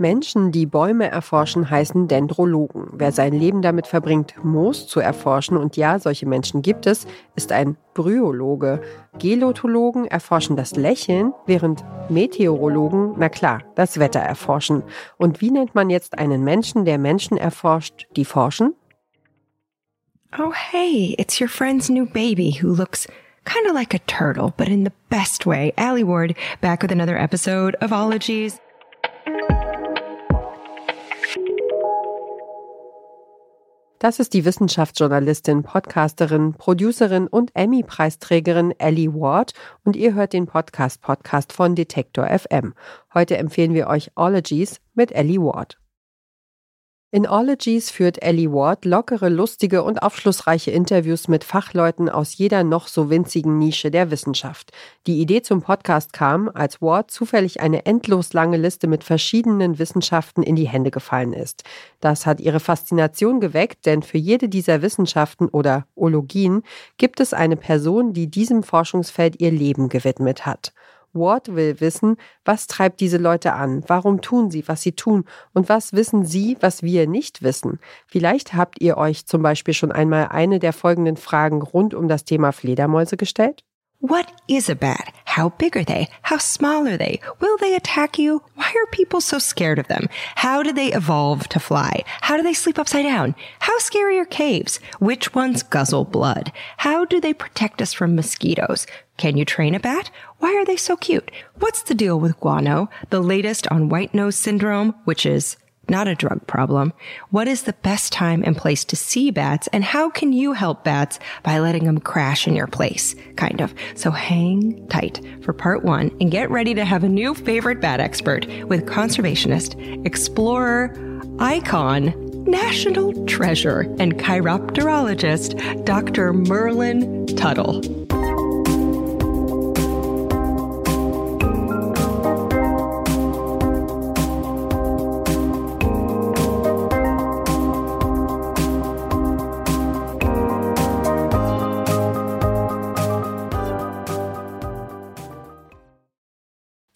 Menschen, die Bäume erforschen, heißen Dendrologen. Wer sein Leben damit verbringt, Moos zu erforschen, und ja, solche Menschen gibt es, ist ein Bryologe. Gelotologen erforschen das Lächeln, während Meteorologen, na klar, das Wetter erforschen. Und wie nennt man jetzt einen Menschen, der Menschen erforscht, die forschen? Oh, hey, it's your friend's new baby who looks kind of like a turtle, but in the best way. Allie Ward, back with another episode of Ologies. Das ist die Wissenschaftsjournalistin, Podcasterin, Producerin und Emmy-Preisträgerin Ellie Ward und ihr hört den Podcast-Podcast von Detektor FM. Heute empfehlen wir euch Ologies mit Ellie Ward. In Ologies führt Ellie Ward lockere, lustige und aufschlussreiche Interviews mit Fachleuten aus jeder noch so winzigen Nische der Wissenschaft. Die Idee zum Podcast kam, als Ward zufällig eine endlos lange Liste mit verschiedenen Wissenschaften in die Hände gefallen ist. Das hat ihre Faszination geweckt, denn für jede dieser Wissenschaften oder Ologien gibt es eine Person, die diesem Forschungsfeld ihr Leben gewidmet hat. Ward will wissen, was treibt diese Leute an, warum tun sie, was sie tun und was wissen sie, was wir nicht wissen. Vielleicht habt ihr euch zum Beispiel schon einmal eine der folgenden Fragen rund um das Thema Fledermäuse gestellt. What is a bat? How big are they? How small are they? Will they attack you? Why are people so scared of them? How did they evolve to fly? How do they sleep upside down? How scary are caves? Which ones guzzle blood? How do they protect us from mosquitoes? Can you train a bat? Why are they so cute? What's the deal with guano? The latest on white nose syndrome, which is not a drug problem. What is the best time and place to see bats and how can you help bats by letting them crash in your place? Kind of. So hang tight for part one and get ready to have a new favorite bat expert with conservationist, explorer, icon, national treasure, and chiropterologist, Dr. Merlin Tuttle.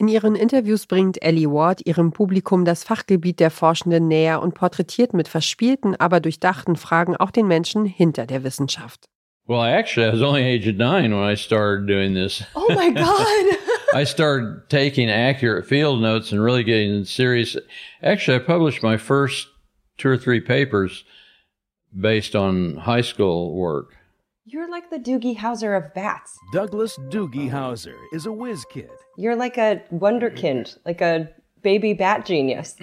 In ihren Interviews bringt Ellie Ward ihrem Publikum das Fachgebiet der Forschenden näher und porträtiert mit verspielten, aber durchdachten Fragen auch den Menschen hinter der Wissenschaft. Well, actually, I was only age of nine when I started doing this. Oh my God. I started taking accurate field notes and really getting serious. Actually, I published my first two or three papers based on high school work. You're like the Doogie Howser of bats. Douglas Doogie Howser is a whiz kid. You're like a wonderkind, like a baby bat genius.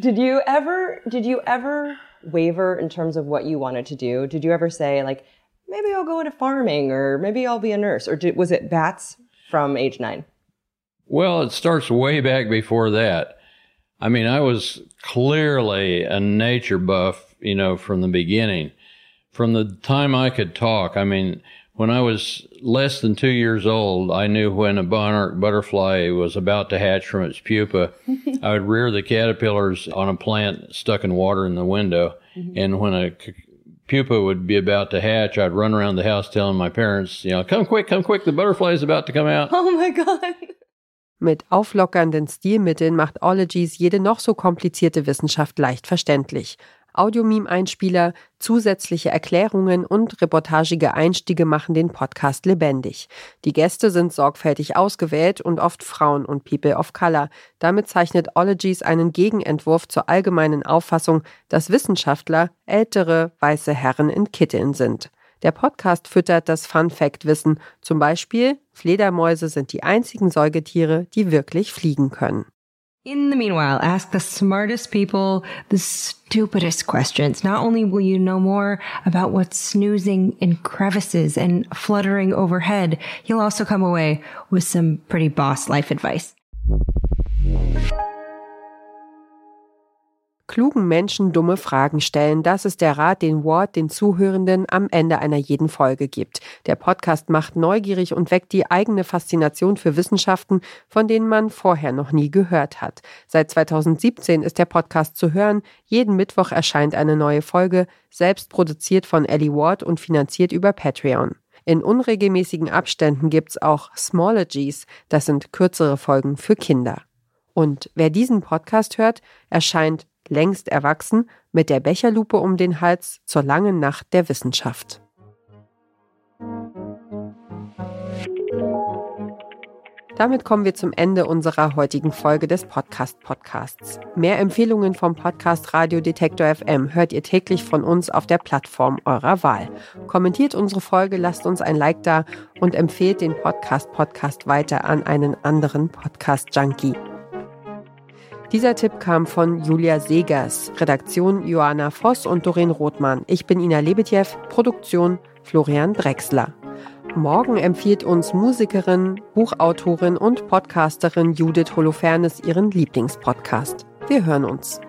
Did you ever did you ever waver in terms of what you wanted to do? Did you ever say like maybe I'll go into farming or maybe I'll be a nurse or did, was it bats from age 9? Well, it starts way back before that. I mean, I was clearly a nature buff, you know, from the beginning. From the time I could talk, I mean, when I was less than two years old, I knew when a monarch butterfly was about to hatch from its pupa. I would rear the caterpillars on a plant stuck in water in the window. Mm-hmm. And when a pupa would be about to hatch, I'd run around the house telling my parents, you know, come quick, come quick, the butterfly is about to come out. Oh my God. Mit auflockernden Stilmitteln macht Ologies jede noch so komplizierte Wissenschaft leicht verständlich. Audiomeme-Einspieler, zusätzliche Erklärungen und reportagige Einstiege machen den Podcast lebendig. Die Gäste sind sorgfältig ausgewählt und oft Frauen und People of Color. Damit zeichnet Ologies einen Gegenentwurf zur allgemeinen Auffassung, dass Wissenschaftler ältere weiße Herren in Kitteln sind. Der Podcast füttert das Fun-Fact-Wissen. Zum Beispiel, Fledermäuse sind die einzigen Säugetiere, die wirklich fliegen können. In the meanwhile, ask the smartest people the stupidest questions. Not only will you know more about what's snoozing in crevices and fluttering overhead, you'll also come away with some pretty boss life advice. Klugen Menschen dumme Fragen stellen, das ist der Rat, den Ward den Zuhörenden am Ende einer jeden Folge gibt. Der Podcast macht neugierig und weckt die eigene Faszination für Wissenschaften, von denen man vorher noch nie gehört hat. Seit 2017 ist der Podcast zu hören. Jeden Mittwoch erscheint eine neue Folge, selbst produziert von Ellie Ward und finanziert über Patreon. In unregelmäßigen Abständen gibt's auch Smallogies, das sind kürzere Folgen für Kinder. Und wer diesen Podcast hört, erscheint längst erwachsen mit der Becherlupe um den Hals zur langen Nacht der Wissenschaft. Damit kommen wir zum Ende unserer heutigen Folge des Podcast Podcasts. Mehr Empfehlungen vom Podcast Radio Detektor FM hört ihr täglich von uns auf der Plattform eurer Wahl. Kommentiert unsere Folge, lasst uns ein Like da und empfehlt den Podcast Podcast weiter an einen anderen Podcast Junkie. Dieser Tipp kam von Julia Segers, Redaktion Joanna Voss und Doreen Rothmann. Ich bin Ina Lebetjew, Produktion Florian Drexler. Morgen empfiehlt uns Musikerin, Buchautorin und Podcasterin Judith Holofernes ihren Lieblingspodcast. Wir hören uns.